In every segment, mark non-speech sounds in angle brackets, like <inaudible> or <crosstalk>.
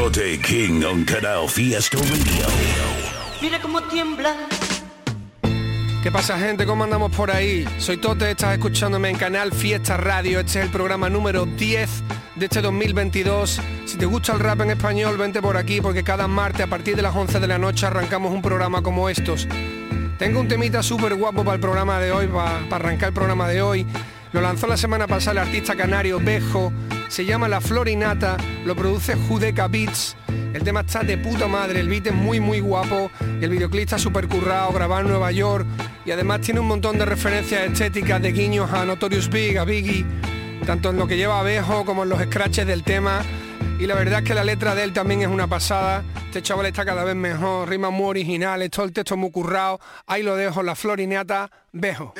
Tote King on Canal Fiesta Radio. Mira cómo tiembla. ¿Qué pasa gente? ¿Cómo andamos por ahí? Soy Tote, estás escuchándome en Canal Fiesta Radio. Este es el programa número 10 de este 2022. Si te gusta el rap en español, vente por aquí porque cada martes a partir de las 11 de la noche arrancamos un programa como estos. Tengo un temita súper guapo para el programa de hoy, para, para arrancar el programa de hoy. Lo lanzó la semana pasada el artista canario Bejo. Se llama La Florinata, lo produce Judeca Beats. El tema está de puta madre, el beat es muy muy guapo y el videoclip está súper currado, grabado en Nueva York y además tiene un montón de referencias estéticas de guiños a Notorious Big, a Biggie, tanto en lo que lleva a Bejo como en los scratches del tema. Y la verdad es que la letra de él también es una pasada. Este chaval está cada vez mejor, rimas muy originales, todo el texto muy currado. Ahí lo dejo, la florinata, Bejo.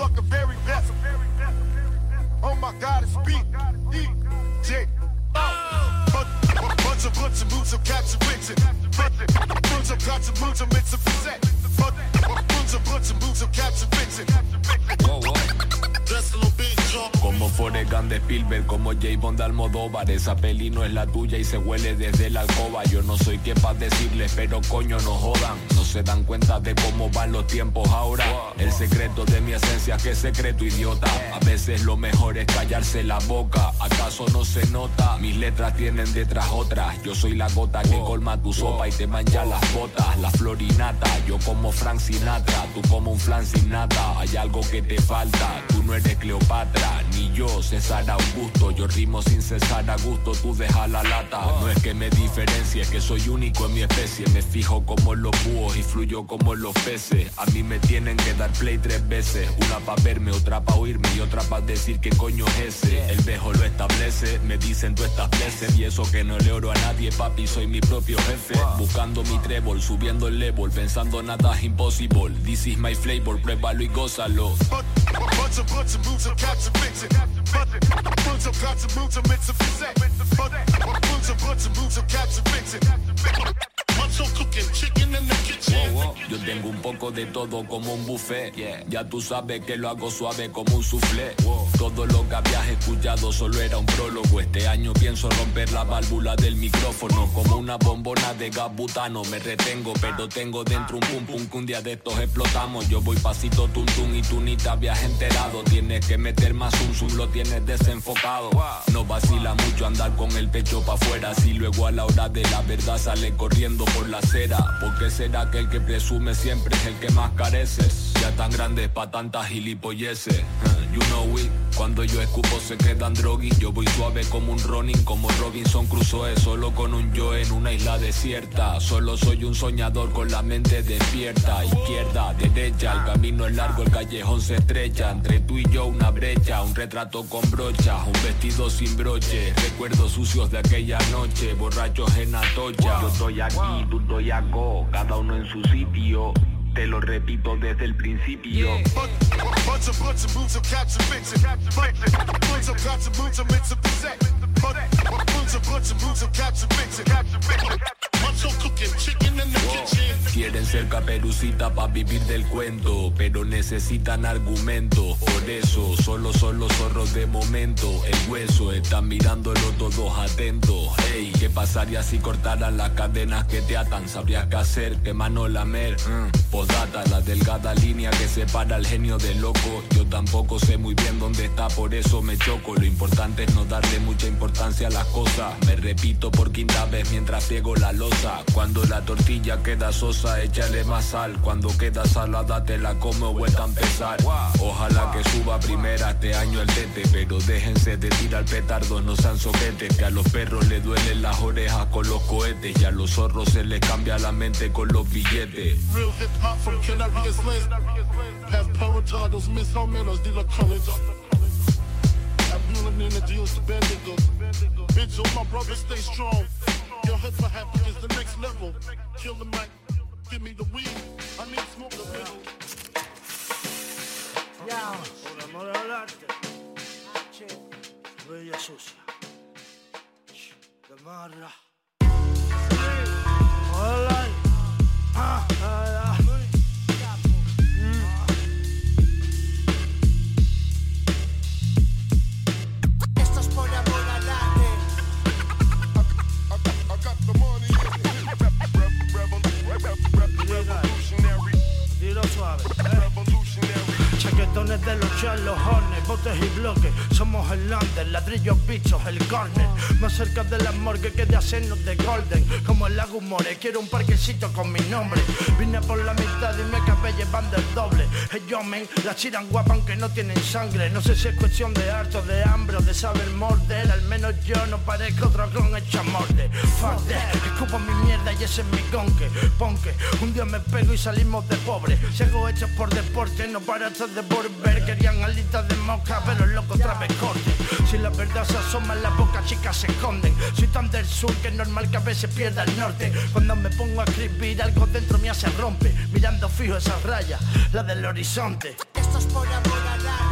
It's the fucking very best. Oh my God, it's beat. DJ. Bunch of bunch of moves of capture written. Bunch of capture moves of mix of set. Forrest Gump de Spielberg, como J. Bond de Almodóvar. Esa peli no es la tuya y se huele desde la alcoba. Yo no soy quien para decirles, pero coño no jodan. No se dan cuenta de cómo van los tiempos ahora. El secreto de mi esencia, que secreto idiota. A veces lo mejor es callarse la boca. ¿Acaso no se nota? Mis letras tienen detrás otras Yo soy la gota que colma tu sopa y te mancha las botas. La florinata, yo como Frank Sinatra Tú como un flan sin Hay algo que te falta, no eres Cleopatra Ni yo, César Augusto. Yo rimo sin cesar a gusto, tú deja la lata. No es que me diferencie, es que soy único en mi especie. Me fijo como en los búhos y fluyo como en los peces. A mí me tienen que dar play tres veces. Una pa' verme, otra pa' oírme y otra pa' decir qué coño es ese. El vejo lo establece, me dicen tú estás veces Y eso que no le oro a nadie, papi, soy mi propio jefe. Buscando mi trébol, subiendo el level Pensando nada es impossible This is my flavor, pruébalo y gózalo bunch of moves of capture written. Bunch of capture moves of mix of set. Bunch of bunch of moves of capture Yo tengo un poco de todo como un buffet. Ya tú sabes que lo hago suave como un soufflé. Todo lo que habías escuchado solo era un prólogo. Este año pienso romper la válvula del micrófono. Como una bombona de gas butano. Me retengo, pero tengo dentro un pum pum que un día de estos explotamos. Yo voy pasito tum tum y tú ni te habías enterado. Tienes que meter más zoom zoom, lo tienes desenfocado. No vacila mucho andar con el pecho pa' afuera. Si luego a la hora de la verdad sale corriendo por la acera. ¿Por qué será que el que presume siempre es el que más careces? Ya tan grande pa' tantas gilipolleces. You know it. Cuando yo escupo se quedan droguis. Yo voy suave como un Ronin, como Robinson Crusoe. Solo con un yo en una isla desierta. Solo soy un soñador con la mente despierta. Izquierda, derecha, el camino es largo, el callejón se estrecha. Entre tú y yo una brecha, un retrato con brochas, un vestido sin broche. Recuerdos sucios de aquella noche, borrachos en Atocha. Yo estoy aquí, tú estoy acá, cada uno en su sitio. Te lo repito desde el principio. Quieren ser caperucita para vivir del cuento, pero necesitan argumentos. Por eso, solo son los zorros de momento. El hueso están mirándolo todos atentos. Ey, ¿qué pasaría si cortaran las cadenas que te atan? Sabrías qué hacer, qué mano lamer. Mm. Postdata, la delgada línea que separa al genio del loco. Yo tampoco sé muy bien dónde está, por eso me choco. Lo importante es no darle mucha importancia hacia las cosas. Me repito por quinta vez mientras ciego la losa. Cuando la tortilla queda sosa, échale más sal. Cuando queda salada, te la come o vuelta a empezar. Ojalá que suba primera este año el tete, pero déjense de tirar petardos, no sean soquetes. Que a los perros le duelen las orejas con los cohetes y a los zorros se les cambia la mente con los billetes. Real hip hop from Canarias. Past de la college. Bitch, my brothers stay strong. Your hip hop is the next level. Kill the mic, give me the weed. I need smoke the middle. Ya, por amor al arte. Che, bella sucia. De marra. Hola. Ah, ah, hacernos de golden. Como el lago More, quiero un parquecito con mi nombre. Vine por la mitad y me acabé llevando el doble. Ellos men, la chiran guapa aunque no tienen sangre. No sé si es cuestión de harto, de hambre o de saber morder. Al menos yo no parezco con hecho morde. Fuck that, escupo mi mierda y ese es mi conque. Ponque, un día me pego y salimos de pobre. Si hago hechos por deporte, no para de volver. Querían alitas de mosca, pero el loco otra corte. Si la verdad se asoma en la boca, chicas se esconden. Soy tan del sur que es normal que a veces pierda el norte. Cuando me pongo a escribir, algo dentro mía se rompe. Mirando fijo esa raya, la del horizonte. Esto es por amor arte.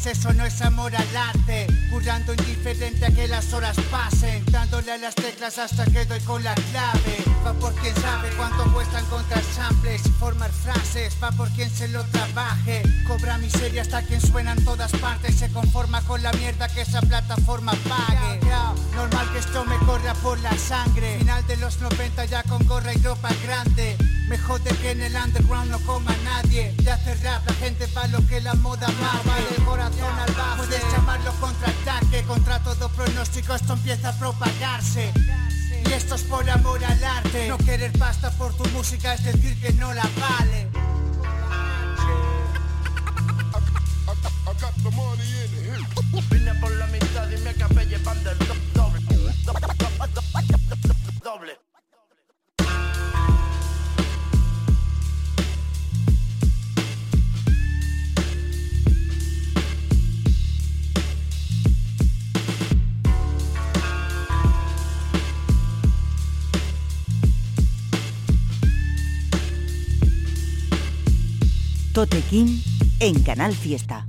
Hacerlo gratis, eso no es amor al arte. Currando indiferente a que las horas pasen. Dándole a las teclas hasta que doy con la clave. Va por quien sabe cuánto cuestan contra samples y formar frases. Va por quien se lo trabaje. Cobra miseria hasta quien suena en todas partes. Se conforma con la mierda que esa plataforma pague. Normal que esto me corra por la sangre. Final de los 90 ya con gorra y ropa grande. Me jode que en el underground no coma nadie. De hacer rap la gente va lo que la moda más corazón al bajo. Puedes llamarlo contraataque. Contra todo pronóstico esto empieza a propagarse. Y esto es por amor al arte. No querer pasta por tu música es decir que no la vale. I got the money in it. Vine por la mitad y me acabé llevando el En Canal Fiesta.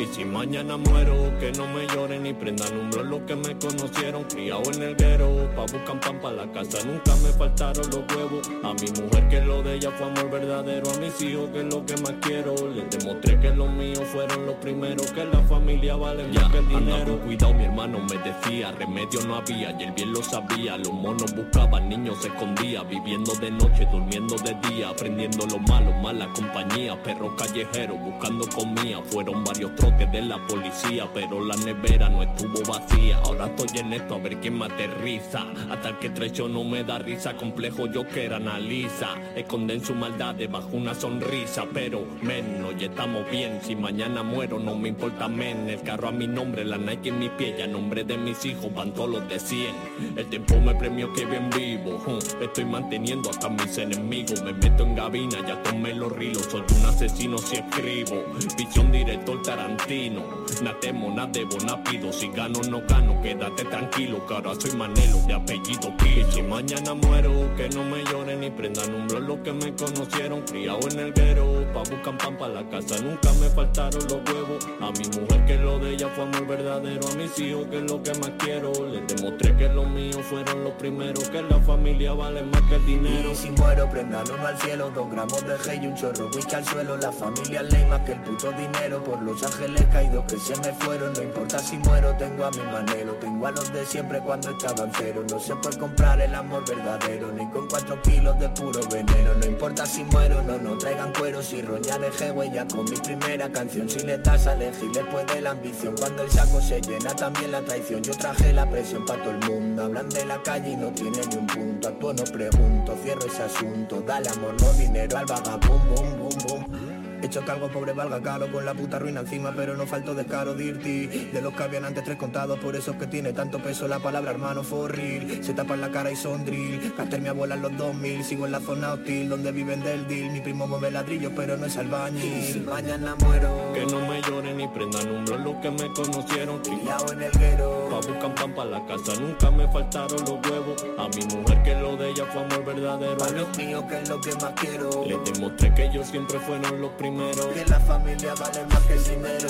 Y si mañana muero, que no me lloren ni prendan un que me conocieron. Criado en el guero, pa' buscar pan pa' la casa. Nunca me faltaron los huevos. A mi mujer que lo de ella fue amor verdadero. A mis hijos que es lo que más quiero. Les demostré que los míos fueron los primeros. Que la familia vale más que el dinero. cuidado, mi hermano me decía. Remedio no había y él bien lo sabía. Los monos buscaban, niños se escondían. Viviendo de noche, durmiendo de día. Aprendiendo lo malo, mala compañía. Perros callejeros buscando comida. Fueron varios trotes de la policía, pero la nevera no estuvo vacía. Ahora estoy en esto a ver quién me aterriza. Hasta que traición no me da risa, complejo yo que era analiza. Esconden su maldad debajo una sonrisa, pero menos, ya estamos bien. Si mañana muero, no me importa men. El carro a mi nombre, la Nike en mi pie, y a nombre de mis hijos van todos los de 100. El tiempo me premió que bien vivo. Estoy manteniendo hasta mis enemigos. Me meto en gabina, ya tomé los rilos. Soy un asesino si escribo. Visión director Tarantino. destino. Natemo, na debo, na pido. Si gano, no gano, quédate tranquilo. Que soy Manelo de apellido Kill. Si mañana muero, que no me lloren ni prendan blog los que me conocieron. Criado en el guero, pa' buscar pan pa' la casa. Nunca me faltaron los huevos. A mi mujer que lo de ella fue amor verdadero. A mis hijos que es lo que más quiero. Les demostré que los míos fueron los primeros. Que la familia vale más que el dinero. Y si muero, prendan uno al cielo. Dos gramos de gel y un chorro whisky al suelo. La familia ley más que el puto dinero. Por los ángeles caídos que se me fueron. No importa si muero, tengo a mi manero. Tengo a los de siempre cuando estaban cero. No se puede comprar el amor verdadero. Ni con cuatro kilos de puro veneno. No importa si muero, no, no traigan cuero. Si roña dejé huella con mi primera canción. Si le das a elegir, después de la ambición. Cuando el saco se llena, también la traición. Yo traje la presión para todo el mundo. Hablan de la calle y no tiene ni un punto. Actúo, no pregunto, cierro ese asunto. Dale amor, no dinero al vagabundo. Boom, boom, boom. Hecho que algo pobre valga caro con la puta ruina encima, pero no falto descaro dirty. De los que habían antes tres contados, por eso es que tiene tanto peso la palabra hermano forrir. Se tapan la cara y son drill. Caster mi abuela en los 2000, sigo en la zona hostil donde viven del deal. Mi primo mueve ladrillos, pero no es albañil. Si mañana muero, Que no me lloren ni prendan un blog los que me conocieron. criado en el guero. Pa' buscar pan pa' la casa, nunca me faltaron los huevos. A mi mujer que lo de ella fue amor verdadero. Pa' los míos, que es lo que más quiero. Les demostré que ellos siempre fueron los primeros. Que la familia vale más que el dinero.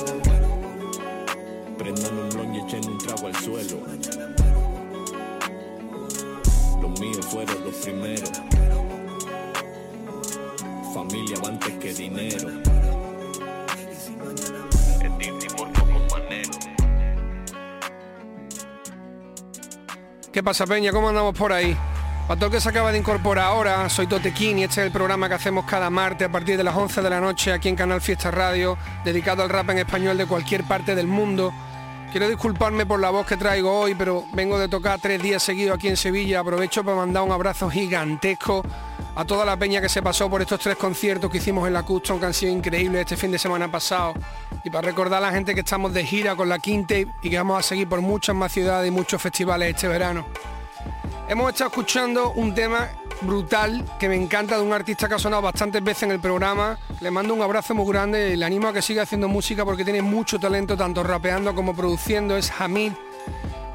Prendan un blon y echen un trago al suelo. Los míos fueron los primeros. Familia va antes que dinero. Es Disney por poco manero. ¿Qué pasa, Peña? ¿Cómo andamos por ahí? Para todo que se acaba de incorporar ahora, soy Totequín y este es el programa que hacemos cada martes a partir de las 11 de la noche aquí en Canal Fiesta Radio, dedicado al rap en español de cualquier parte del mundo. Quiero disculparme por la voz que traigo hoy, pero vengo de tocar tres días seguidos aquí en Sevilla. Aprovecho para mandar un abrazo gigantesco a toda la peña que se pasó por estos tres conciertos que hicimos en la Custom, que han sido increíbles este fin de semana pasado. Y para recordar a la gente que estamos de gira con la Quinte y que vamos a seguir por muchas más ciudades y muchos festivales este verano. Hemos estado escuchando un tema brutal que me encanta de un artista que ha sonado bastantes veces en el programa. Le mando un abrazo muy grande y le animo a que siga haciendo música porque tiene mucho talento tanto rapeando como produciendo. Es Hamid.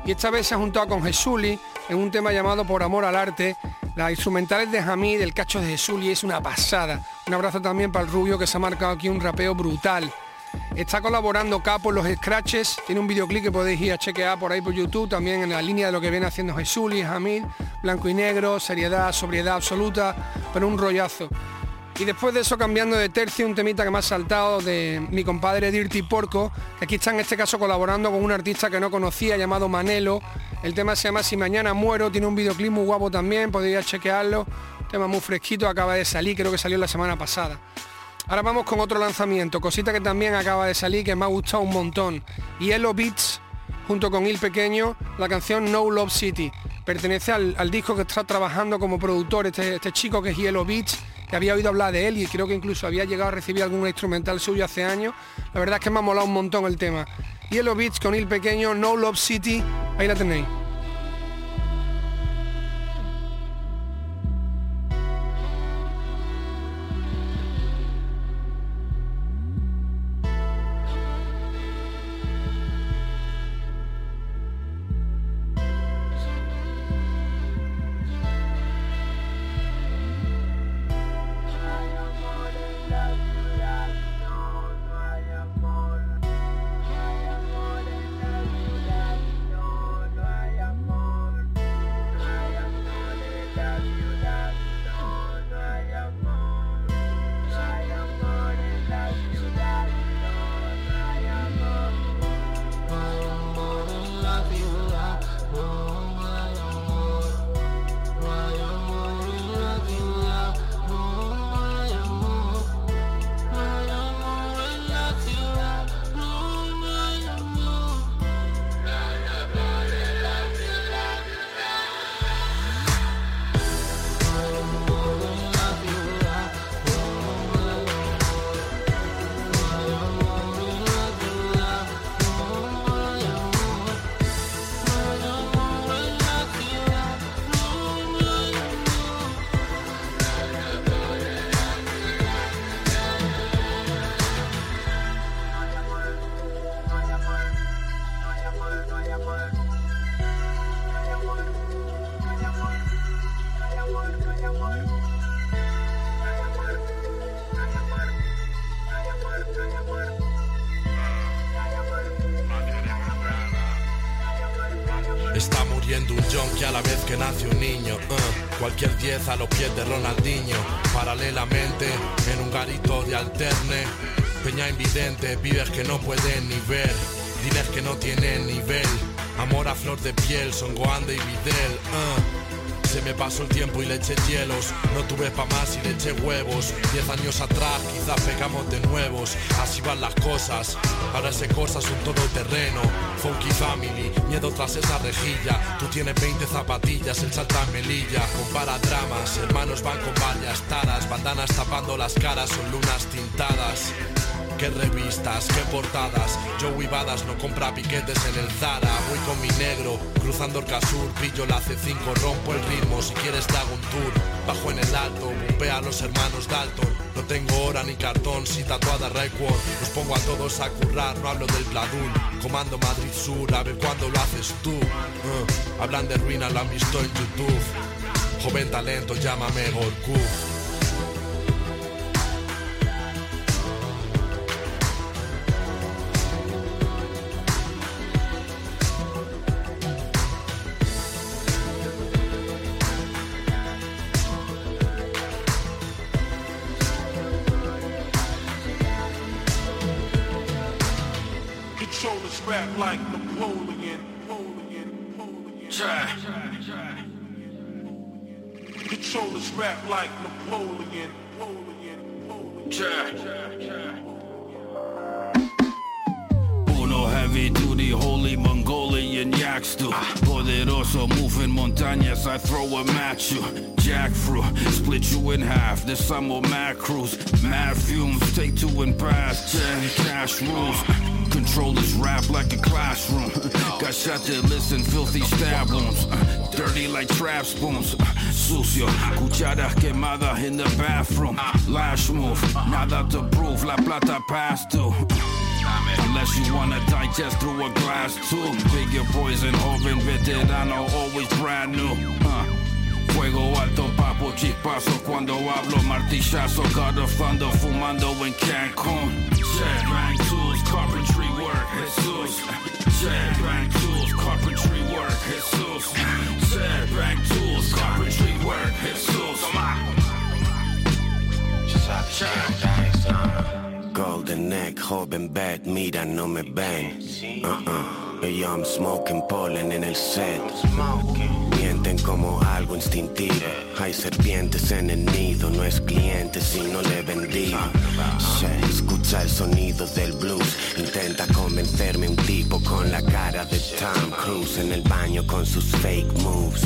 Y esta vez se ha juntado con Jesuli en un tema llamado Por Amor al Arte. Las instrumentales de Hamid, el cacho de Jesuli es una pasada. Un abrazo también para el rubio que se ha marcado aquí un rapeo brutal. Está colaborando Capo en los scratches, tiene un videoclip que podéis ir a chequear por ahí por YouTube, también en la línea de lo que viene haciendo Jesús y Hamid, blanco y negro, seriedad, sobriedad absoluta, pero un rollazo. Y después de eso cambiando de tercio, un temita que me ha saltado de mi compadre Dirty Porco, que aquí está en este caso colaborando con un artista que no conocía llamado Manelo. El tema se llama Si Mañana Muero, tiene un videoclip muy guapo también, podéis ir a chequearlo. Tema muy fresquito, acaba de salir, creo que salió la semana pasada. Ahora vamos con otro lanzamiento, cosita que también acaba de salir, que me ha gustado un montón. Yellow Beats, junto con Il Pequeño, la canción No Love City. Pertenece al, al disco que está trabajando como productor este, este chico que es Yellow Beats, que había oído hablar de él y creo que incluso había llegado a recibir algún instrumental suyo hace años. La verdad es que me ha molado un montón el tema. Yellow Beats con Il Pequeño, No Love City, ahí la tenéis. Uh. Cualquier 10 a los pies de Ronaldinho. Paralelamente, en un garito de alterne. Peña invidente, pibes que no pueden ni ver. Diles que no tienen nivel. Amor a flor de piel, son Goande y Videl. uh. Me pasó el tiempo y le eché hielos. No tuve pa' más y le eché huevos. Diez años atrás quizás pegamos de nuevos. Así van las cosas. Ahora ese cosas un todoterreno. Funky family, miedo tras esa rejilla. Tú tienes 20 zapatillas, el salta melilla. Compara dramas, hermanos van con varias taras. Bandanas tapando las caras, son lunas tintadas. Qué revistas, qué portadas. Joey Badas no compra piquetes en el Zara. Voy con mi negro, cruzando el Casur. Pillo la C5, rompo el ritmo. Si quieres te hago un tour. Bajo en el alto, bumpea a los hermanos Dalton. No tengo hora ni cartón, si tatuada record. Los pongo a todos a currar, no hablo del Pladul. Comando Madrid Sur, a ver cuándo lo haces tú. Uh, hablan de ruina, lo han visto en YouTube. Joven talento, llámame Gorku. I throw them at you. Jackfruit, split you in half. This summer mad cruise, mad fumes, take two and pass. Ten cash rules. Control this rap like a classroom. Got shot to listen, filthy stab wounds. Dirty like trap spoons. Sucio, cucharas quemadas in the bathroom. Lash move, nada to prove. La plata pass to. Unless you wanna digest through a glass tube. Bigger poison, joven veterano, always brand new. Uh. Fuego alto, papo, chispazo cuando hablo, martillazo, God of thunder, fumando en Cancun. Jet bang tools, carpentry work, Jesus. Jet bang tools, carpentry work, Jesus. Jet bang tools, carpentry work, Jesus. Come on. Golden neck, joven bad, mira, no me ven. Uh-uh. Yo, I'm smoking pollen en el set. Mienten como algo instintivo. Hay serpientes en el nido, no es cliente si no le vendí. Escucha el sonido del blues. Intenta convencerme un tipo con la cara de Tom Cruise en el baño con sus fake moves.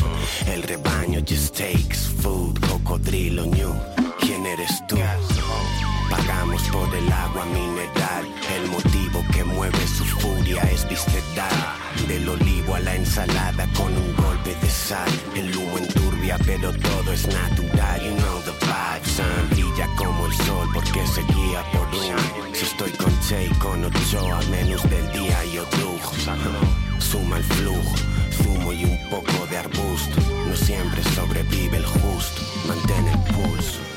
El rebaño just takes food, cocodrilo new. ¿Quién eres tú? Pagamos por el agua mineral. El motivo que mueve su furia es visceral. Del olivo a la ensalada con un golpe de sal. El humo enturbia, pero todo es natural. You know the vibe, son. Brilla como el sol porque se guía por uno. Si estoy con Che y con Ochoa, menos del día yo brujo. Suma el flujo, zumo y un poco de arbusto. No siempre sobrevive el justo. Mantén el pulso.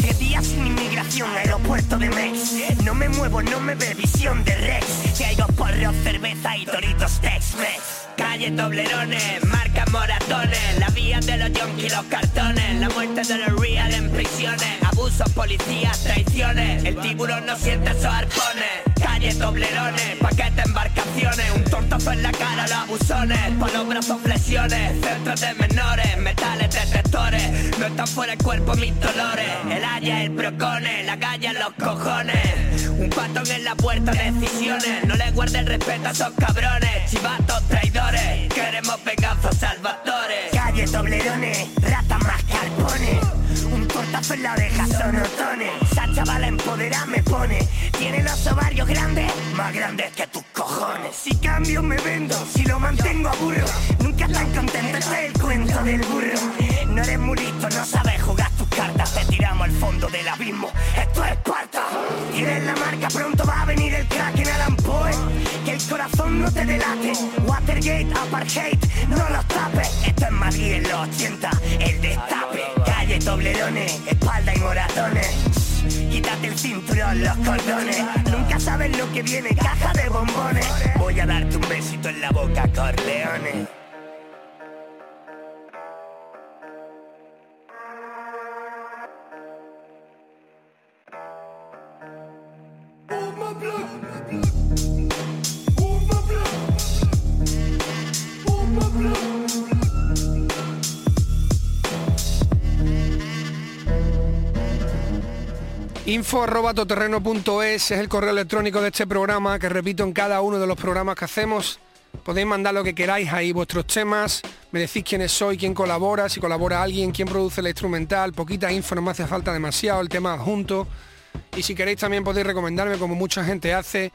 Que días sin inmigración, aeropuerto de Mex. No me muevo, no me ve visión de Rex. Que hay porros, cerveza y toritos Tex-Mex. Calle Toblerones, marca moratones, la vía de los yonkis, los cartones, la muerte de los real en prisiones, abusos, policías, traiciones, el tiburón no siente esos arpones. Calle Toblerones, paquete embarcaciones, un tontazo en la cara, los abusones, por los brazos flexiones, centros de menores, metales detectores, no están fuera el cuerpo mis dolores, el haya, el procone, la galla en los cojones, un patón en la puerta, decisiones, no le guarde el respeto a esos cabrones, chivatos traidores, queremos venganza salvadores. Calle Toblerones, rata más carpones. Un tortazo en la oreja son otones. Esa chavala empoderada me pone. Tiene los ovarios grandes, más grandes que tus cojones. Si cambio me vendo, si lo mantengo aburro. Nunca tan contento, este es el cuento del burro. No eres muy listo, no sabes jugar tus cartas. Te tiramos al fondo del abismo. Esto es Esparta. Tienes la marca, pronto va a venir el crack en Alan Poe. Que el corazón no te delate. Watergate, Apartheid, no los tapes. Esto es Madrid en los 80, el destape. Calle Toblerones, espalda y moratones. Quítate el cinturón, los cordones. Nunca sabes lo que viene, caja de bombones. Voy a darte un besito en la boca, Corleones. Info arroba toterreno.es es el correo electrónico de este programa que repito en cada uno de los programas que hacemos. Podéis mandar lo que queráis ahí, vuestros temas, me decís quiénes soy, quién colabora, si colabora alguien, quién produce la instrumental, poquita info, no me hace falta demasiado, el tema adjunto. Y si queréis también podéis recomendarme, como mucha gente hace,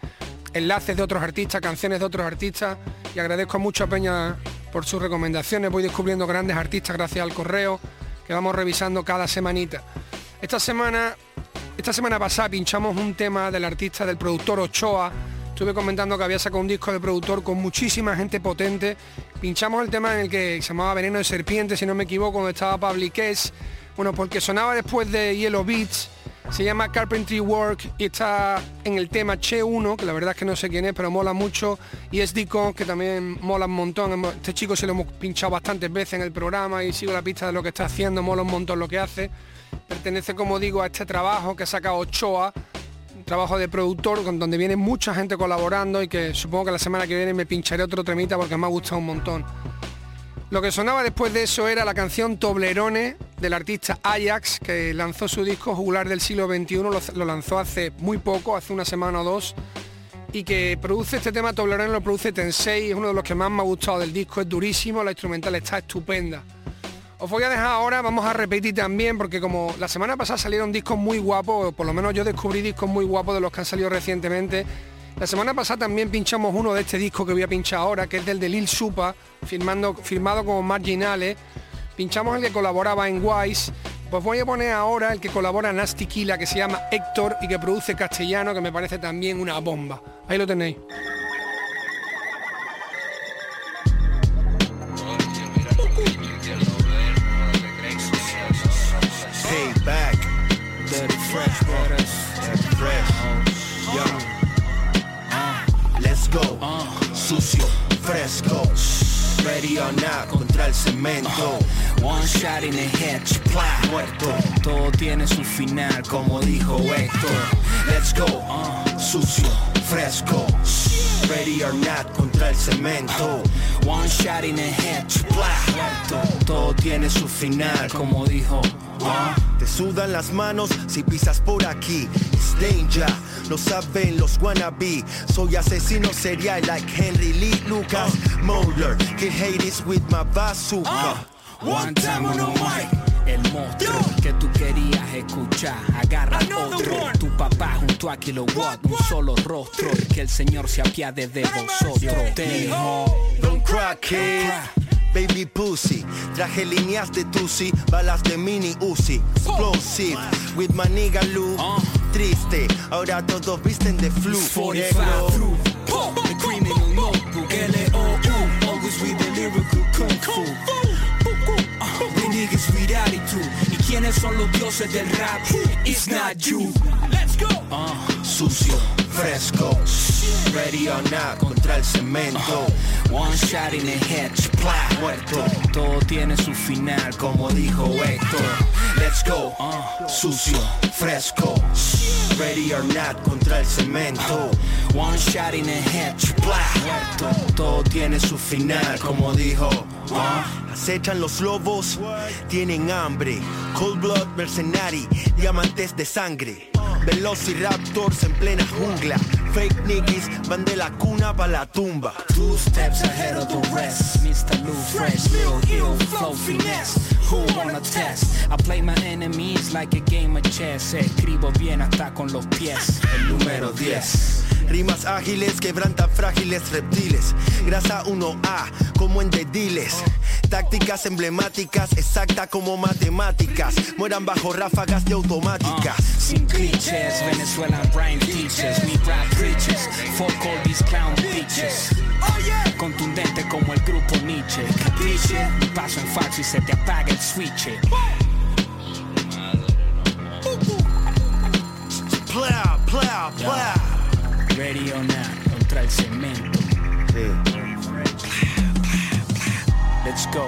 enlaces de otros artistas, canciones de otros artistas. Y agradezco mucho a Peña por sus recomendaciones. Voy descubriendo grandes artistas gracias al correo que vamos revisando cada semanita. Esta semana, esta semana pasada pinchamos un tema del artista, del productor Ochoa. Estuve comentando que había sacado un disco de productor con muchísima gente potente. Pinchamos el tema en el que se llamaba Veneno de Serpiente, si no me equivoco, donde estaba Public S. Bueno, porque sonaba después de Yellow Beats. Se llama Carpentry Work y está en el tema Che 1, que la verdad es que no sé quién es, pero mola mucho. Y es Deacon, que también mola un montón. Este chico se lo hemos pinchado bastantes veces en el programa y sigo la pista de lo que está haciendo, mola un montón lo que hace. Pertenece, como digo, a este trabajo que ha sacado Ochoa, un trabajo de productor con donde viene mucha gente colaborando y que supongo que la semana que viene me pincharé otro temita porque me ha gustado un montón. Lo que sonaba después de eso era la canción Toblerone del artista Ajax, que lanzó su disco Jugular del siglo XXI, lo, lo lanzó hace muy poco, hace una semana o dos, y que produce este tema Toblerone, lo produce Tensei, es uno de los que más me ha gustado del disco, es durísimo, la instrumental está estupenda. Os voy a dejar ahora, vamos a repetir también, porque como la semana pasada salieron discos muy guapos, por lo menos yo descubrí discos muy guapos de los que han salido recientemente, la semana pasada también pinchamos uno de este disco que voy a pinchar ahora, que es del de Lil Supa, firmando, firmado como Marginales. Pinchamos el que colaboraba en Wise. Pues voy a poner ahora el que colabora Nasty Killa, que se llama Héctor y que produce castellano, que me parece también una bomba. Ahí lo tenéis. Fresh. Dirty fresh. Yo. Let's go. Sucio, fresco. Ready or not contra el cemento. One shot in the head, Muerto. Todo tiene su final, como dijo Héctor. Let's go. Sucio, fresco. Ready or not contra el cemento. One shot in the head, Todo, todo tiene su final, como dijo. ah. Te sudan las manos si pisas por aquí. It's danger, lo saben los wannabe. Soy asesino serial like Henry Lee Lucas. Moller, kill haters with my bazooka. One time on the mic. El monstruo que tú querías escuchar, agarra otro. Tu papá junto a Kilowatt, un solo rostro. Que el Señor se apiade de vosotros. Te Don't crack kid. Baby pussy, traje líneas de Tusi, balas de mini Uzi, explosive, with my nigga Lou, triste, ahora todos visten de flu, 45 through. The criminal notebook, L-O-U, always with the lyrical kung fu. The niggas with attitude. ¿Y quiénes son los dioses del rap? It's not you. Let's go. sucio, fresco, ready or not contra el cemento, One shot in the head, splat. muerto, Todo tiene su final, como dijo Héctor. let's go, sucio, fresco, ready or not contra el cemento, One shot in the head, splat. Todo, todo tiene su final, como dijo. Acechan los lobos, tienen hambre, cold blood mercenary, diamantes de sangre. Velociraptors en plena jungla Fake niggas van de la cuna pa' la tumba Two steps ahead of the rest. Mr. Lou Fresh, Lil Ill Flow Finesse. Who wanna test? I play my enemies like a game of chess. Escribo bien hasta con los pies. El número 10 Rimas ágiles quebrantan frágiles reptiles Grasa 1A como en dediles Tácticas emblemáticas exacta como matemáticas Mueran bajo ráfagas de automáticas Sin clichés, Venezuelan brain teachers. We rap preachers. Fuck all these clown bitches. Contundente como el grupo Nietzsche. Capiche, mi paso en falso y se te apaga el switch. Plow, plow, plow Ready or not, contra el cemento. Let's go.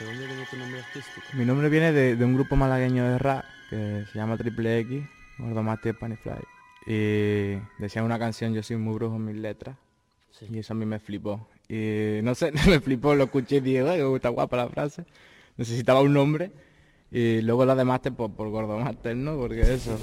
¿De dónde viene tu nombre artístico? Mi nombre viene de, de un grupo malagueño de rap que se llama Triple X, Gordo Mate Panifly. Y decía una canción, yo soy muy brujo en mis letras. Y eso a mí me flipó. Y no sé, <laughs> me flipó, lo escuché y dije, "Ay, está guapa la frase. Necesitaba un nombre. Y luego lo demás por, por Gordo Master, ¿no? Porque eso.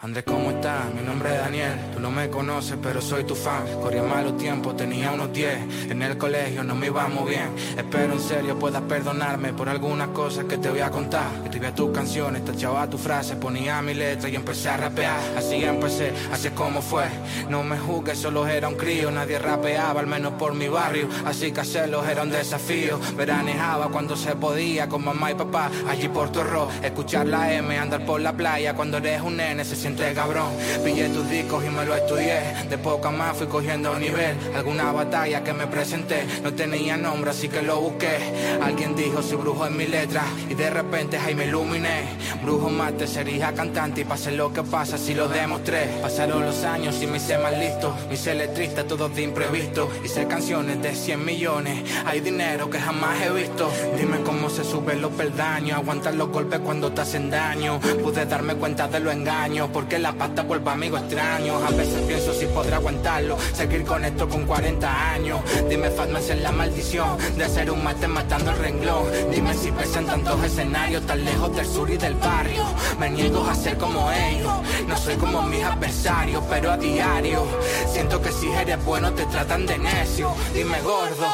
Andrés, ¿cómo estás? Mi nombre es Daniel, tú no me conoces, pero soy tu fan. Corría malos tiempos, tenía unos 10. En el colegio no me iba muy bien. Espero en serio puedas perdonarme por algunas cosas que te voy a contar. Escribía tus canciones, tachaba tus frases, ponía mi letra y empecé a rapear. Así empecé, así es como fue. No me juzgues, solo era un crío. Nadie rapeaba, al menos por mi barrio. Así que hacerlo era un desafío. Veranejaba cuando se podía, con mamá y papá, allí por Torro. Escuchar la M, andar por la playa. Cuando eres un nene cabrón. Pillé tus discos y me lo estudié. De poco a más fui cogiendo nivel. Alguna batalla que me presenté no tenía nombre, así que lo busqué. Alguien dijo soy brujo en mi letra. Y de repente ahí me iluminé. Brujo mate, sería cantante y pase lo que pasa si lo demostré. Pasaron los años y me hice más listo. Me hice letrista, todo de imprevisto. Hice canciones de 100 millones. Hay dinero que jamás he visto. Dime cómo se suben los peldaños. Aguantar los golpes cuando te hacen daño. Pude darme cuenta de los engaños. Porque la pasta vuelve amigos extraños. A veces pienso si podré aguantarlo. Seguir con esto con 40 años. Dime, Fatman, es la maldición de ser un mate matando el renglón. Dime si pesan tantos escenarios tan lejos del sur y del barrio. Me niego a ser como ellos. No soy como mis adversarios, pero a diario siento que si eres bueno te tratan de necio. Dime, gordo.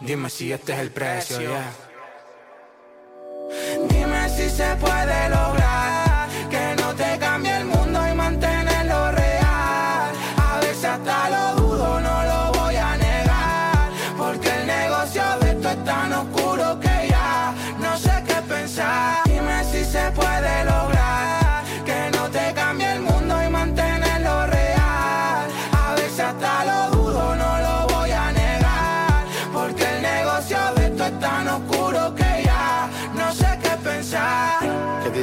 Dime si este es el precio. Dime si se puede lograr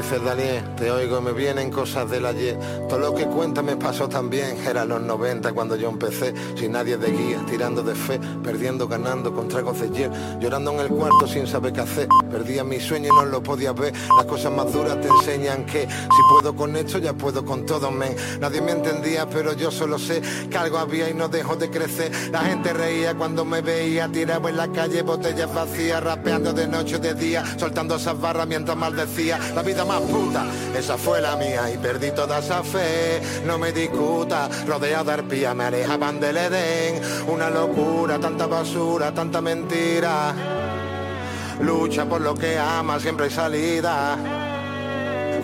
dices Daniel, te oigo y me vienen cosas del ayer. Todo lo que cuenta me pasó también, era los 90 cuando yo empecé, sin nadie de guía, tirando de fe, perdiendo, ganando con tragos de llorando en el cuarto sin saber qué hacer. Perdía mi sueño y no lo podía ver. Las cosas más duras te enseñan que si puedo con esto ya puedo con todo, men. Nadie me entendía, pero yo solo sé que algo había y no dejo de crecer. La gente reía cuando me veía tirado en la calle, botellas vacías, rapeando de noche o de día, soltando esas barras mientras maldecía. La vida esa fue la mía y perdí toda esa fe. No me discuta, rodeado de arpía, me alejaban del Edén. Una locura, tanta basura, tanta mentira. Lucha por lo que ama, siempre hay salida.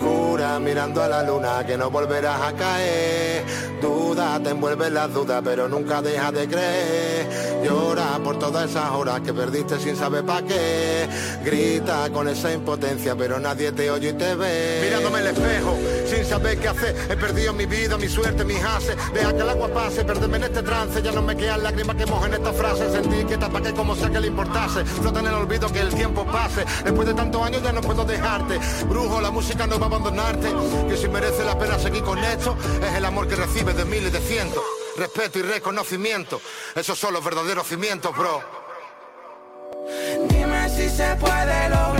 Cura mirando a la luna que no volverás a caer. Duda, te envuelven las dudas, pero nunca deja de creer. Llora por todas esas horas que perdiste sin saber para qué. Grita con esa impotencia, pero nadie te oye y te ve. Mirándome el espejo, sin saber qué hacer. He perdido mi vida, mi suerte, mis haces. Deja que el agua pase, perderme en este trance. Ya no me quedan lágrimas que mojen esta frase. Sentí que tapa que como sea que le importase. Flota en olvido que el tiempo pase. Después de tantos años ya no puedo dejarte. Brujo, la música no va a abandonarte. Que si merece la pena seguir con esto, es el amor que recibes de miles de cientos. Respeto y reconocimiento. Esos son los verdaderos cimientos, bro. Dime si se puede lograr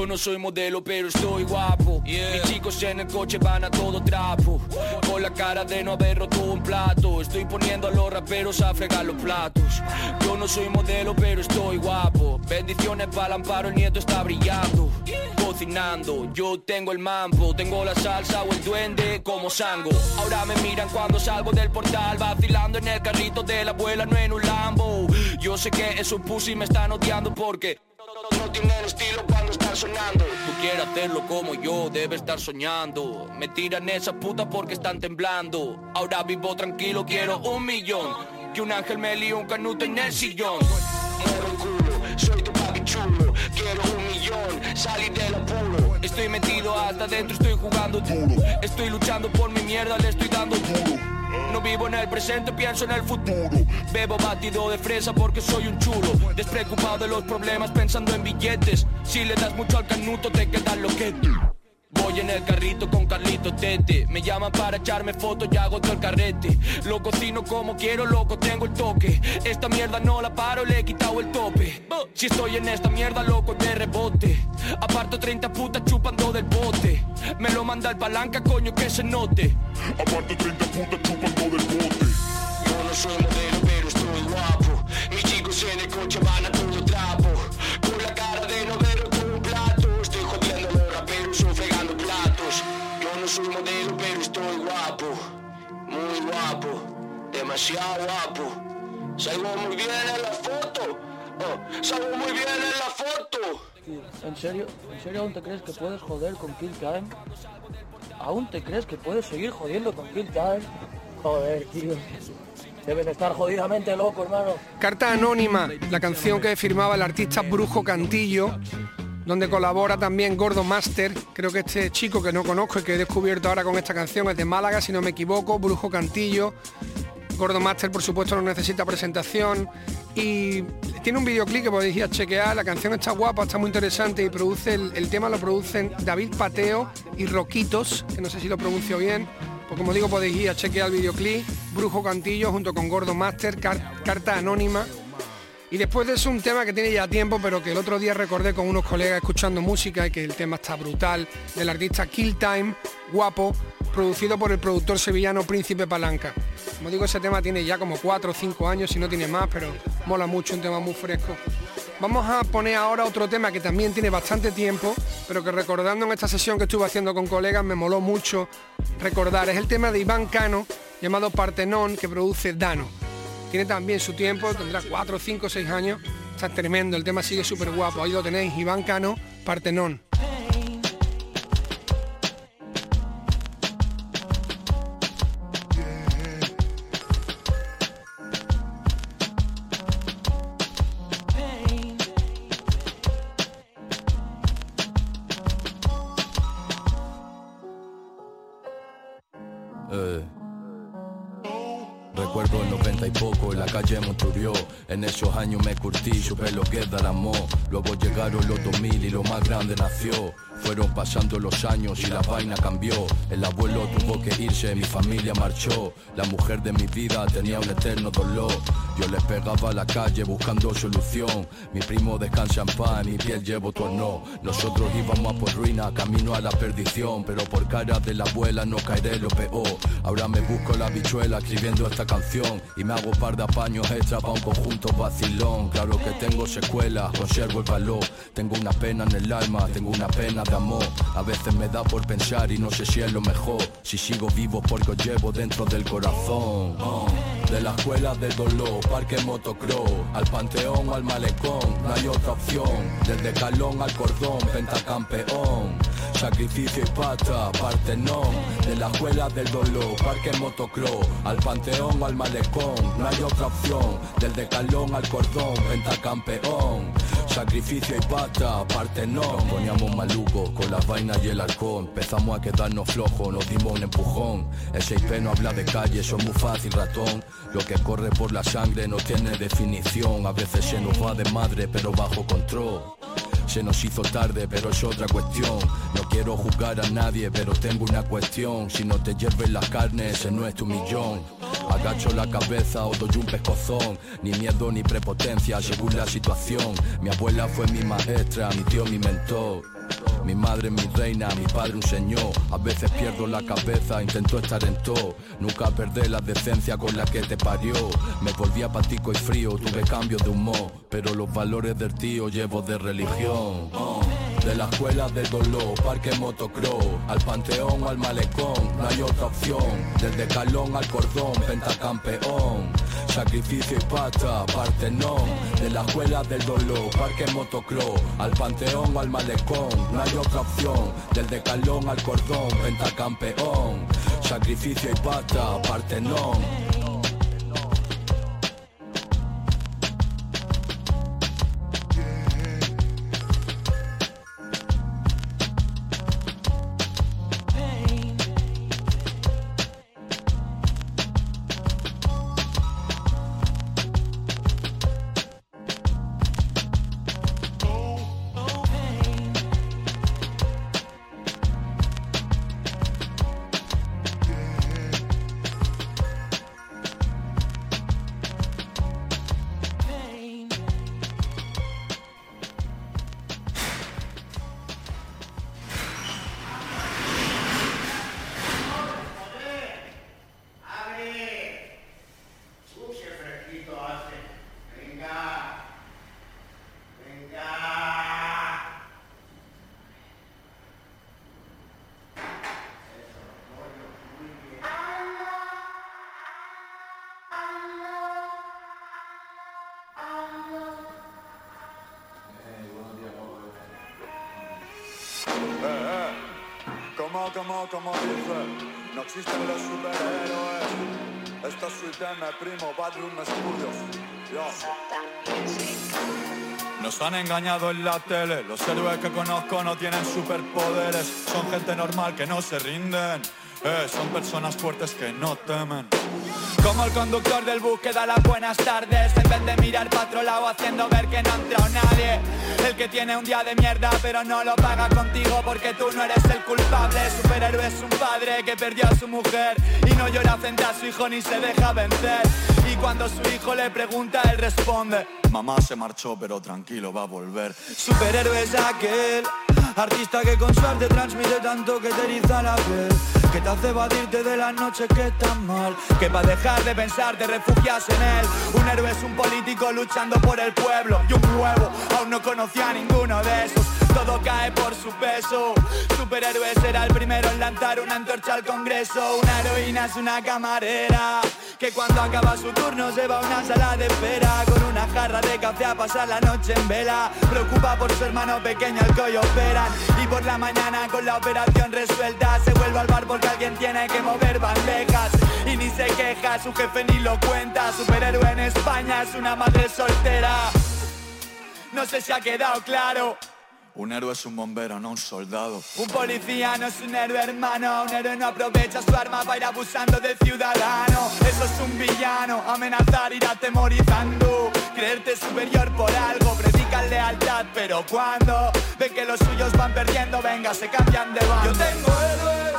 Yo no soy modelo, pero estoy guapo. Mis chicos en el coche van a todo trapo. Con la cara de no haber roto un plato. Estoy poniendo a los raperos a fregar los platos. Yo no soy modelo, pero estoy guapo. Bendiciones para el amparo, el nieto está brillando. Cocinando, yo tengo el mambo. Tengo la salsa o el duende como sango. Ahora me miran cuando salgo del portal. Vacilando en el carrito de la abuela, no en un Lambo. Yo sé que esos pussy me están odiando porque no tienen estilo sonando. Tú quieres hacerlo como yo, debes estar soñando. Me tiran esas putas porque están temblando. Ahora vivo tranquilo, quiero un millón. Que un ángel me líe un canuto en el sillón. Muero culo, soy tu. Quiero un millón, salir del apuro. Estoy metido hasta adentro, estoy jugando duro. Estoy luchando por mi mierda, le estoy dando duro. No vivo en el presente, pienso en el futuro. Bebo batido de fresa porque soy un chulo. Despreocupado de los problemas, pensando en billetes. Si le das mucho al canuto, te quedas loquete. En el carrito con Carlito Tete. Me llaman para echarme fotos y hago todo el carrete. Lo cocino como quiero, loco, tengo el toque. Esta mierda no la paro, le he quitado el tope. Si estoy en esta mierda, loco, de rebote. Aparto 30 putas chupando del bote. Me lo manda el palanca, coño, que se note. Aparto 30 putas chupando del bote. Yo no soy modelo, pero estoy guapo. Mis chicos en el coche van a Demasiado guapo. Salgo muy bien en la foto. Oh, salgo muy bien en la foto. ¿En serio? ¿En serio aún te crees que puedes joder con Kill Time? ¿Aún te crees que puedes seguir jodiendo con Kill Time? Joder, tío. Debes de estar jodidamente loco, hermano. Carta Anónima, la canción que firmaba el artista Brujo Cantillo, donde colabora también Gordo Master. Creo que este chico que no conozco y que he descubierto ahora con esta canción es de Málaga, si no me equivoco, Brujo Cantillo. Gordo Master, por supuesto, no necesita presentación. Y tiene un videoclip que podéis ir a chequear. La canción está guapa, está muy interesante y produce el, tema lo producen David Pateo y Roquitos, que no sé si lo pronuncio bien. Pues como digo, podéis ir a chequear el videoclip, Brujo Cantillo junto con Gordo Master, Carta Anónima. Y después de eso un tema que tiene ya tiempo, pero que el otro día recordé con unos colegas escuchando música y que el tema está brutal, del artista Kill Time, guapo, producido por el productor sevillano Príncipe Palanca. Como digo, ese tema tiene ya como 4 o 5 años, si no tiene más, pero mola mucho, un tema muy fresco. Vamos a poner ahora otro tema que también tiene bastante tiempo, pero que recordando en esta sesión que estuve haciendo con colegas me moló mucho recordar. Es el tema de Iván Cano, llamado Partenón, que produce Dano. Tiene también su tiempo, tendrá 4, 5, 6 años. Está tremendo, el tema sigue súper guapo. Ahí lo tenéis, Iván Cano, Partenón. En esos años me curtí, supe lo que dar amor. Luego llegaron los 2000 y lo más grande nació. Fueron pasando los años y la vaina cambió. El abuelo tuvo que irse, mi familia marchó. La mujer de mi vida tenía un eterno dolor. Yo le pegaba a la calle buscando solución. Mi primo descansa en paz, mi piel llevo torno. Nosotros íbamos a por ruina, camino a la perdición. Pero por cara de la abuela no caeré lo peor. Ahora me busco la bichuela escribiendo esta canción. Y me hago par de apaños extra para un conjunto vacilón. Claro que tengo secuelas, conservo el valor. Tengo una pena en el alma, tengo una pena amor. A veces me da por pensar y no sé si es lo mejor. Si sigo vivo porque os llevo dentro del corazón. De la escuela del dolor, parque motocross, al panteón al malecón, no hay otra opción. Desde calón al cordón, pentacampeón. Sacrificio y pata, partenón. De la escuela del dolor, parque motocross, al panteón o al malecón, no hay otra opción. Desde calón al cordón, pentacampeón. Sacrificio y pata, partenón. Poníamos maluco con las vainas y el halcón. Empezamos a quedarnos flojos, nos dimos un empujón. El 6P no habla de calle, son muy fácil ratón. Lo que corre por la sangre no tiene definición. A veces se nos va de madre, pero bajo control. Se nos hizo tarde, pero es otra cuestión. No quiero juzgar a nadie, pero tengo una cuestión. Si no te hierven las carnes, ese no es tu millón. Agacho la cabeza o doy un pescozón. Ni miedo ni prepotencia según la situación. Mi abuela fue mi maestra, mi tío mi mentor. Mi madre mi reina, mi padre un señor. A veces pierdo la cabeza, intento estar en todo. Nunca perdé la decencia con la que te parió. Me volví apático y frío, tuve cambio de humor. Pero los valores del tío llevo de religión. De la escuela del dolor, parque motocross, al panteón al malecón, no hay otra opción. Desde calón al cordón, pentacampeón. Sacrificio y pata, partenón. De la escuela del dolor, parque motocross, al panteón o al malecón, no hay otra opción. Desde calón al cordón, pentacampeón. Sacrificio y pata, partenón. Nos han engañado en la tele, los héroes que conozco no tienen superpoderes, son gente normal que no se rinden, eh, son personas fuertes que no temen. Como el conductor del bus que da las buenas tardes. En vez de mirar para haciendo ver que no ha entrado nadie. El que tiene un día de mierda pero no lo paga contigo porque tú no eres el culpable. Superhéroe es un padre que perdió a su mujer. Y no llora frente a su hijo ni se deja vencer Y cuando su hijo le pregunta él responde Mamá se marchó pero tranquilo va a volver Superhéroe es aquel Artista que con suerte transmite tanto que te eriza la piel Que te hace evadirte de las noches que están mal Que para dejar de pensar te refugias en él. Un héroe es un político luchando por el pueblo Y un huevo, aún no conocía a ninguno de esos Todo cae por su peso. Superhéroe será el primero en lanzar una antorcha al congreso. Una heroína es una camarera Que cuando acaba su turno se va a una sala de espera. Con una jarra de café a pasar la noche en vela. Preocupa por su hermano pequeño al que operan. Y por la mañana con la operación resuelta Se vuelve al bar porque alguien tiene que mover bandejas. Y ni se queja, su jefe ni lo cuenta. Superhéroe en España es una madre soltera. No sé si ha quedado claro Un héroe es un bombero, no un soldado un policía no es un héroe hermano, un héroe no aprovecha su arma para ir abusando del ciudadano. Eso es un villano, amenazar, ir atemorizando, creerte superior por algo, predican lealtad, pero cuando ven que los suyos van perdiendo, venga, se cambian de bando. Yo tengo héroes.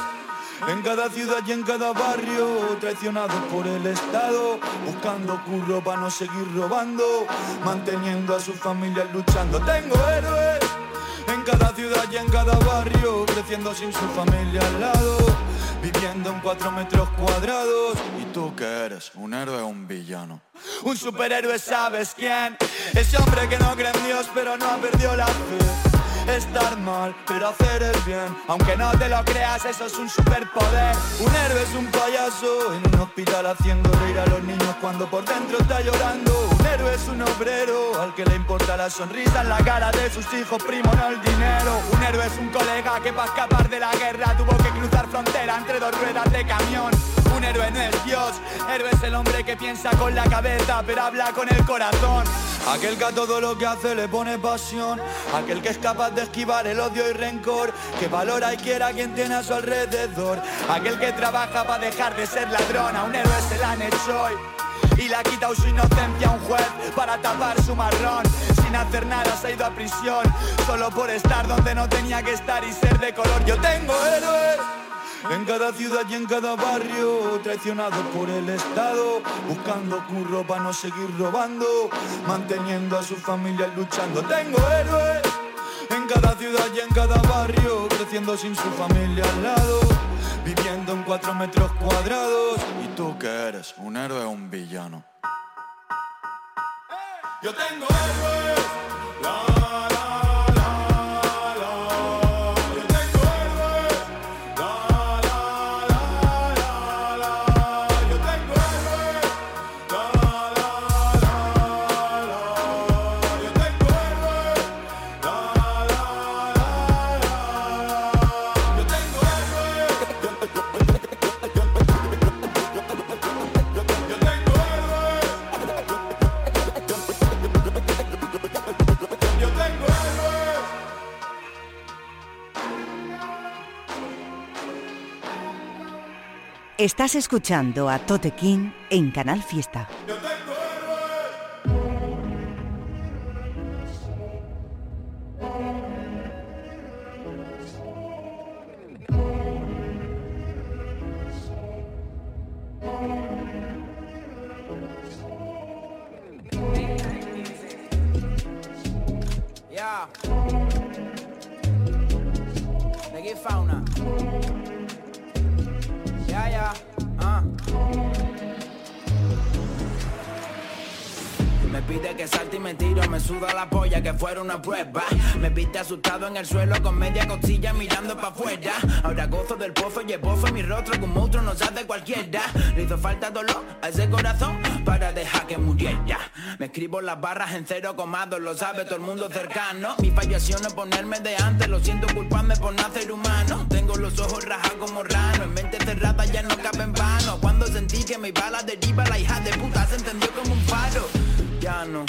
En cada ciudad y en cada barrio, traicionados por el Estado, buscando curro para no seguir robando, manteniendo a sus familias luchando. Tengo héroes en cada ciudad y en cada barrio, creciendo sin su familia al lado, viviendo en cuatro metros cuadrados. ¿Y tú qué eres? ¿Un héroe o un villano? Un superhéroe, ¿sabes quién? Ese hombre que no cree en Dios, pero no ha perdido la fe. Estar mal, pero hacer el bien. Aunque no te lo creas, eso es un superpoder. Un héroe es un payaso En un hospital haciendo reír a los niños Cuando por dentro está llorando. Un héroe es un obrero Al que le importa la sonrisa en la cara de sus hijos Primo, no el dinero. Un héroe es un colega que para escapar de la guerra. Tuvo que cruzar frontera entre dos ruedas de camión. Un héroe no es Dios, héroe es el hombre que piensa con la cabeza pero habla con el corazón. Aquel que a todo lo que hace le pone pasión, aquel que es capaz de esquivar el odio y rencor, que valora y quiere a quien tiene a su alrededor, aquel que trabaja para dejar de ser ladrón, a un héroe se la han hecho hoy. Y le ha quitado su inocencia a un juez para tapar su marrón. Sin hacer nada se ha ido a prisión. Solo por estar donde no tenía que estar y ser de color. Yo tengo héroes en cada ciudad y en cada barrio, traicionados por el Estado, buscando curro para no seguir robando, manteniendo a sus familias luchando. Tengo héroes en cada ciudad y en cada barrio, creciendo sin su familia al lado, viviendo en cuatro metros cuadrados. ¿Y tú qué eres? ¿Un héroe o un villano? Yo tengo héroes. Estás escuchando a Tote King en Canal Fiesta. Una prueba. Me viste asustado en el suelo con media costilla mirando para afuera. Ahora gozo del pozo y el pozo en mi rostro que un monstruo nos hace cualquiera. Le hizo falta dolor a ese corazón para dejar que muriera. Me escribo las barras en cero comados, lo sabe todo el mundo cercano. Mi payación es ponerme de antes, lo siento culparme por nacer humano. Tengo los ojos rajados como rano, en mente cerrada ya no cabe en vano. Cuando sentí que me iba a la deriva, la hija de puta se encendió como un faro. Ya no,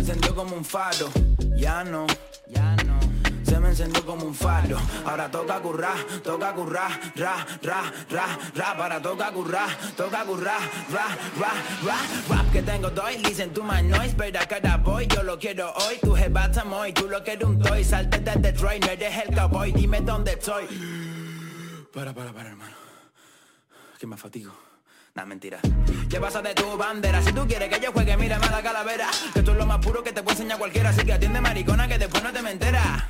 encendió como un faro. Ya no, ya no. se me encendió como un faro. Ahora toca currar, toca currar, ra, ra, ra, ra, para toca currar, toca currar, ra, ra, ra, rap que tengo doy, listen to my noise, pero cada voy, yo lo quiero hoy, tu jebata moy, tú lo quieres un toy, salte de Detroit, no eres el cowboy, dime dónde estoy. Para, para, para, hermano. Que me fatigo. Nah, mentira. ¿Qué pasa de tu bandera? Si tú quieres que yo juegue, mírame a la calavera. Que tú es lo más puro que te puede enseñar cualquiera. Así que atiende maricona que después no te me entera.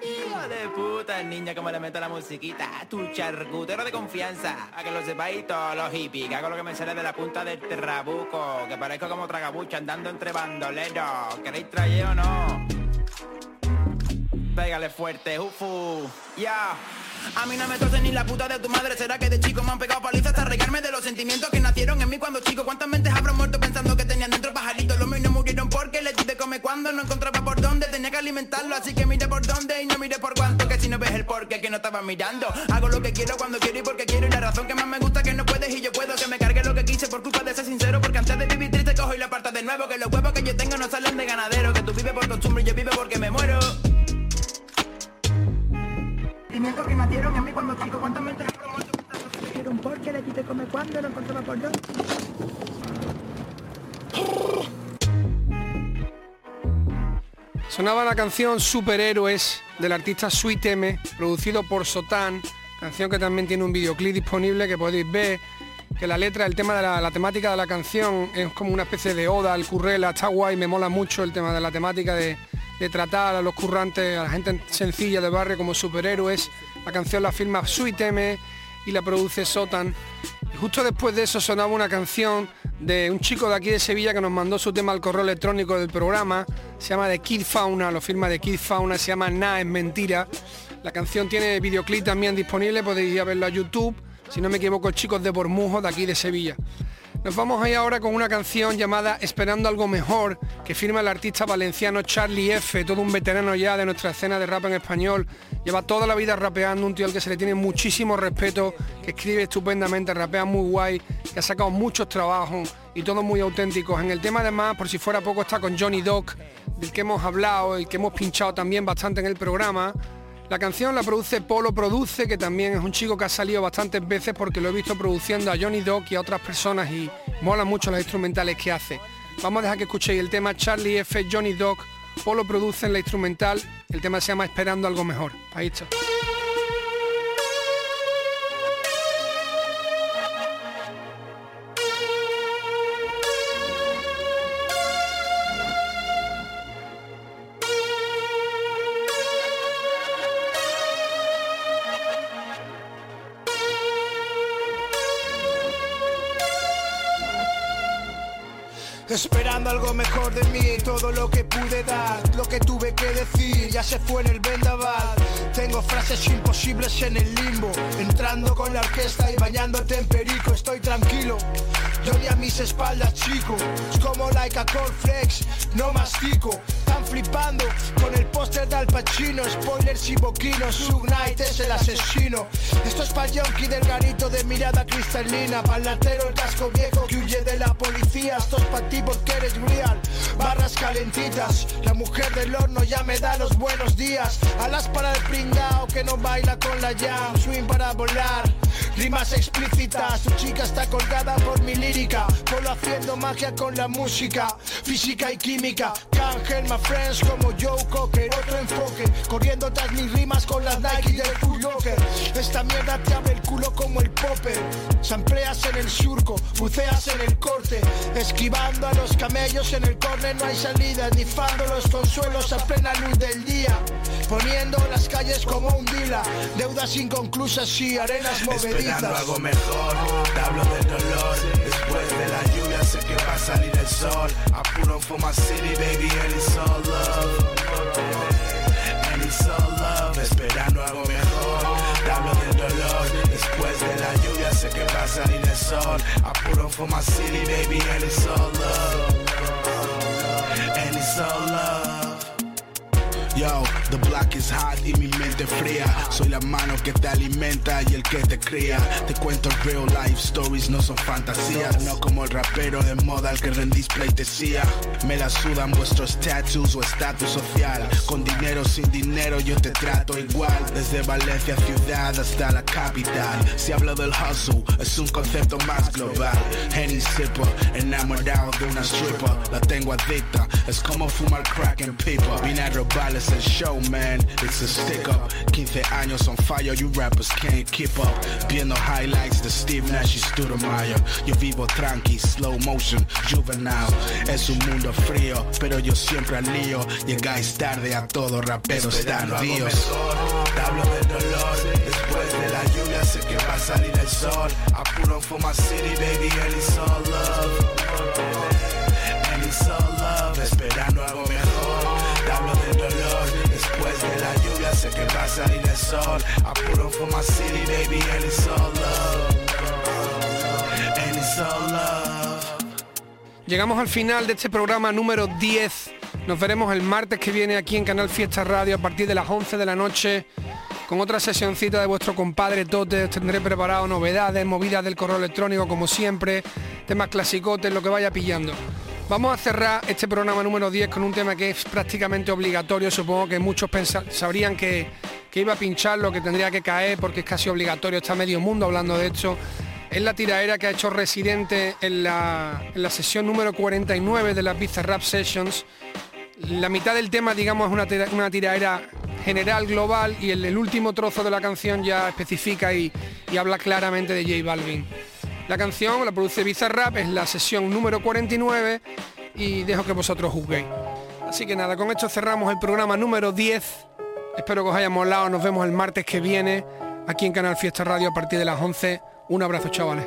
Hijo de puta, niña, como le meto la musiquita. Tu charcutero de confianza. A que lo sepáis todos los hippies. Que hago lo que me sale de la punta del trabuco. Que parezco como tragabucho andando entre bandoleros. ¿Queréis traer o no? Pégale fuerte, ufu. Ya. A mí no me torce ni la puta de tu madre. Será que de chico me han pegado palizas hasta regarme de los sentimientos que nacieron en mí cuando chico ¿Cuántas mentes habrán muerto pensando que tenían dentro pajaritos? Los míos no murieron porque le di de comer cuando no encontraba por dónde. Tenía que alimentarlo así que mire por dónde y no mire por cuánto. Que si no ves el porqué que no estaba mirando. Hago lo que quiero cuando quiero y porque quiero. Y la razón que más me gusta que no puedes y yo puedo. Que me cargue lo que quise por culpa de ser sincero. Porque antes de vivir triste cojo y la aparta de nuevo. Que los huevos que yo tengo no salen de ganadero. Que tú vives por costumbre y yo vivo porque me muero Sentimientos que nacieron en mí cuando chico ¿Cuántas mentes habrán muerto pensando que me dieron porqué Le di de comer cuando no encontraba por dónde Sonaba la canción Superhéroes del artista Sweet M, producido por Sotan, canción que también tiene un videoclip disponible que podéis ver, que la letra, el tema de la, la temática de la canción es como una especie de oda al currela, está guay, me mola mucho el tema de la temática de, de tratar a los currantes, a la gente sencilla de barrio como superhéroes. La canción la firma M y la produce Sotan. Y justo después de eso sonaba una canción de un chico de aquí de Sevilla que nos mandó su tema al correo electrónico del programa. Se llama de Kid Fauna, lo firma de Kid Fauna, se llama Na es mentira. La canción tiene videoclip también disponible, podéis ir a verlo a YouTube. Si no me equivoco, chicos de Bormujo, de aquí de Sevilla. Nos vamos ahí ahora con una canción llamada Esperando algo mejor, que firma el artista valenciano Charlie F, todo un veterano ya de nuestra escena de rap en español. Lleva toda la vida rapeando, un tío al que se le tiene muchísimo respeto, que escribe estupendamente, rapea muy guay, que ha sacado muchos trabajos y todos muy auténticos. En el tema además, por si fuera poco, está con Johnny Doc, del que hemos hablado y que hemos pinchado también bastante en el programa. La canción la produce Polo Produce, que también es un chico que ha salido bastantes veces porque lo he visto produciendo a Johnny Doc y a otras personas y mola mucho los instrumentales que hace. Vamos a dejar que escuchéis el tema Charlie F, Johnny Doc, Polo produce en la instrumental, el tema se llama Esperando algo mejor. Ahí está. Algo mejor de mí, todo lo que pude dar, lo que tuve que decir, ya se fue en el vendaval. Tengo frases imposibles en el limbo, entrando con la orquesta y bañándote en perico, estoy tranquilo. Yo a mis espaldas, chico, es como like a cornflakes, no mastico. Están flipando con el póster de Al Pacino, spoilers y boquinos, Sug Knight es el asesino. Esto es pa'l yonki del garito de mirada cristalina, pa'l latero el casco viejo que huye de la policía. Esto es pa' ti porque eres real, barras calentitas. La mujer del horno ya me da los buenos días. Alas para el pringao que no baila con la jam, swing para volar. Rimas explícitas, tu chica está colgada por mi lírica. Polo haciendo magia con la música, física y química. Cángel, my friends como Joe Cocker. Otro enfoque, corriendo tras mis rimas con las Nike del Full Locker. Esta mierda te abre el culo como el popper. Sampleas en el surco, buceas en el corte. Esquivando a los camellos en el corner, no hay salida. Nifando los consuelos a plena luz del día. Poniendo las calles como un dila. Deudas inconclusas y arenas movedizas. Esperando algo mejor, te hablo del dolor Después de la lluvia sé que va a salir el sol. Apuro for my city, baby, and it's all love. And it's all love Esperando algo mejor, hablo del dolor Después de la lluvia sé que va a salir el sol. Apuro for my city, baby, and it's all love. And it's all love Yo, the block is hot y mi mente fría. Soy la mano que te alimenta y el que te cría. Te cuento real life stories, no son fantasías. No como el rapero de moda al que rendís pleitesía. Me la sudan vuestros tattoos o estatus social. Con dinero, sin dinero, yo te trato igual. Desde Valencia ciudad hasta la capital. Si hablo del hustle, es un concepto más global. Henny sipper, enamorado de una stripper. La tengo adicta, es como fumar crack en pipa. Vine a robarles el show, man. It's a stick up. 15 años on fire, you rappers can't keep up. Viendo highlights de Steve Nash y Stoudemire. Yo vivo tranqui, slow motion, juvenile. Es un mundo frío, pero yo siempre al lío. Llegáis tarde a todo, raperos tardíos. hablo del dolor. Después de la lluvia sé que va a salir el sol. Apuro for my city, baby, and it's all love. And it's all love. Esperando algo mejor. Llegamos al final de este programa número 10. Nos veremos el martes que viene aquí en Canal Fiesta Radio a partir de las 11 de la noche con otra sesioncita de vuestro compadre Tote. Tendré preparado novedades, movidas del correo electrónico como siempre, temas clasicotes, lo que vaya pillando. Vamos a cerrar este programa número 10 con un tema que es prácticamente obligatorio. Supongo que muchos sabrían que, que iba a pincharlo, que tendría que caer porque es casi obligatorio. Está medio mundo hablando de esto. Es la tiraera que ha hecho Residente en la, en la sesión número 49 de las Bizarrap Sessions. La mitad del tema, digamos, es una, tira- una tiraera general, global, y el, el último trozo de la canción ya especifica y, y habla claramente de J Balvin. La canción la produce Bizarrap, es la sesión número 49 y dejo que vosotros juzguéis. Así que nada, con esto cerramos el programa número 10. Espero que os haya molado, nos vemos el martes que viene aquí en Canal Fiesta Radio a partir de las 11. Un abrazo, chavales.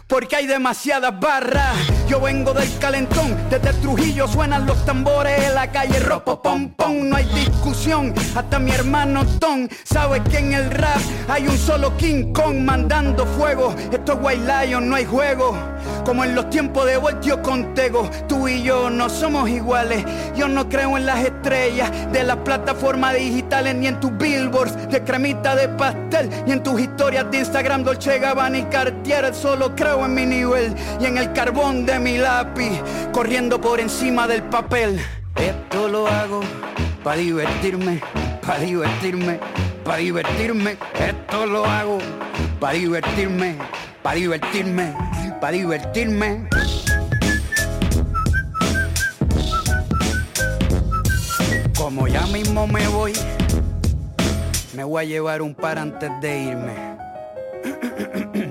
porque hay demasiadas barras, yo vengo del calentón, desde Trujillo suenan los tambores en la calle ropo pom pom, no hay discusión, hasta mi hermano Tom sabe que en el rap hay un solo King Kong mandando fuego, esto es White Lion, no hay juego, como en los tiempos de Voltio con Tego, tú y yo no somos iguales, yo no creo en las estrellas de las plataformas digitales ni en tus billboards de cremita de pastel, ni en tus historias de Instagram Dolce Gabbana y Cartier, solo creo en mi nivel y en el carbón de mi lápiz, corriendo por encima del papel. Esto lo hago para divertirme, para divertirme, para divertirme. Esto lo hago para divertirme, para divertirme, para divertirme. Como ya mismo me voy, me voy a llevar un par antes de irme. <clears throat>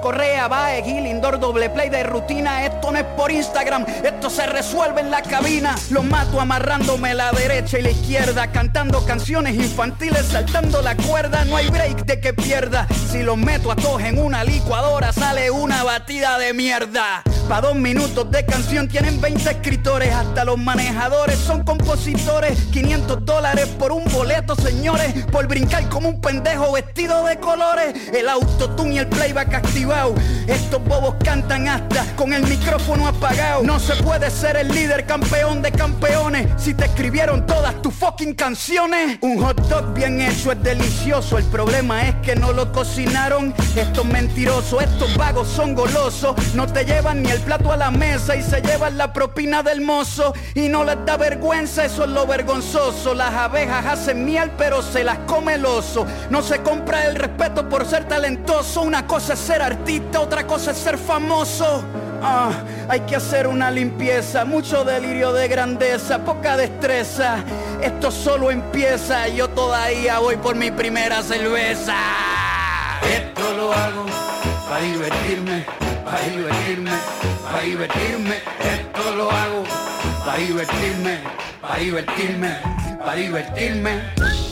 Correa, Bae, Gil, Indoor, doble play de rutina. Esto no es por Instagram, esto se resuelve en la cabina. Los mato amarrándome la derecha y la izquierda, cantando canciones infantiles, saltando la cuerda. No hay break de que pierda. Si los meto a todos en una licuadora, sale una batida de mierda. Pa' dos minutos de canción tienen 20 escritores, hasta los manejadores son compositores. 500 dólares por un boleto, señores, por brincar como un pendejo vestido de colores. El autotune y el playback Estos bobos cantan hasta con el micrófono apagado. No se puede ser el líder campeón de campeones si te escribieron todas tus fucking canciones. Un hot dog bien hecho es delicioso. El problema es que no lo cocinaron. Estos mentirosos, estos vagos son golosos. No te llevan ni el plato a la mesa y se llevan la propina del mozo. Y no les da vergüenza, eso es lo vergonzoso. Las abejas hacen miel, pero se las come el oso. No se compra el respeto por ser talentoso. Una cosa es ser artista, otra cosa es ser famoso. Ah, hay que hacer una limpieza, mucho delirio de grandeza, poca destreza. Esto solo empieza, yo todavía voy por mi primera cerveza. Esto lo hago para divertirme, para divertirme, para divertirme. Esto lo hago para divertirme, para divertirme, para divertirme.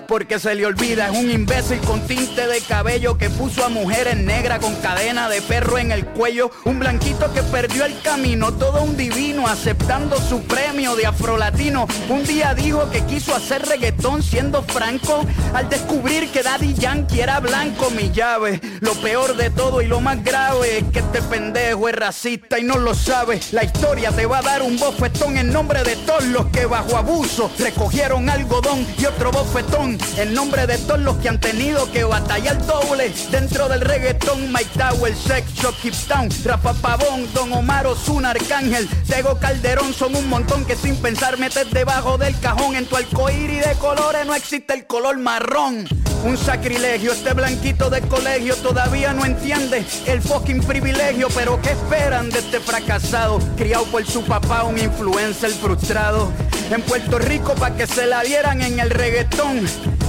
porque se le olvida. Es un imbécil con tinte de cabello que puso a mujeres negras con cadena de perro en el cuello. Un blanquito que perdió el camino, todo un divino aceptando su premio de afrolatino. Un día dijo que quiso hacer reggaetón siendo franco al descubrir que Daddy Yankee era blanco. Mi llave, lo peor de todo y lo más grave es que este pendejo es racista y no lo sabe. La historia te va a dar un bofetón en nombre de todos los que bajo abuso recogieron algodón y otro bofetón en nombre de todos los que han tenido que batallar doble dentro del reggaetón, Mike Tower, Sex Shop, Keep Town, Rafa Pavón, Don Omar Ozuna, Arcángel, Tego Calderón, son un montón que sin pensar metes debajo del cajón. En tu arcoíris de colores no existe el color marrón. Un sacrilegio, este blanquito de colegio todavía no entiende el fucking privilegio, pero ¿qué esperan de este fracasado? Criado por su papá, un influencer frustrado. En Puerto Rico pa' que se la dieran en el reggaetón.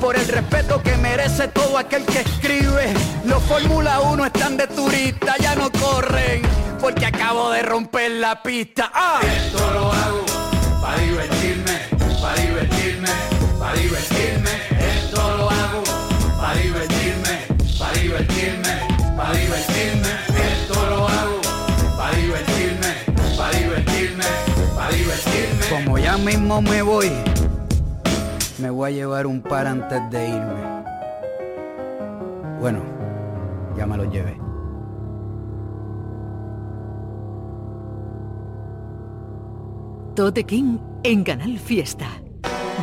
por el respeto que merece todo aquel que escribe. Los Fórmula 1 están de turista, ya no corren, porque acabo de romper la pista. ¡Ah! Esto lo hago para divertirme, para divertirme, para divertirme. Esto lo hago para divertirme, para divertirme, para divertirme. Esto lo hago para divertirme, para divertirme, para divertirme. Como ya mismo me voy, me voy a llevar un par antes de irme. Bueno, ya me lo llevé. Tote King en Canal Fiesta.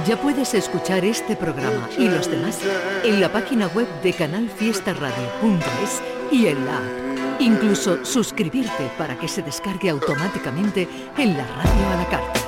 Ya puedes escuchar este programa y los demás en la página web de canalfiestaradio.es y en la app. Incluso suscribirte para que se descargue automáticamente en la radio a la carta.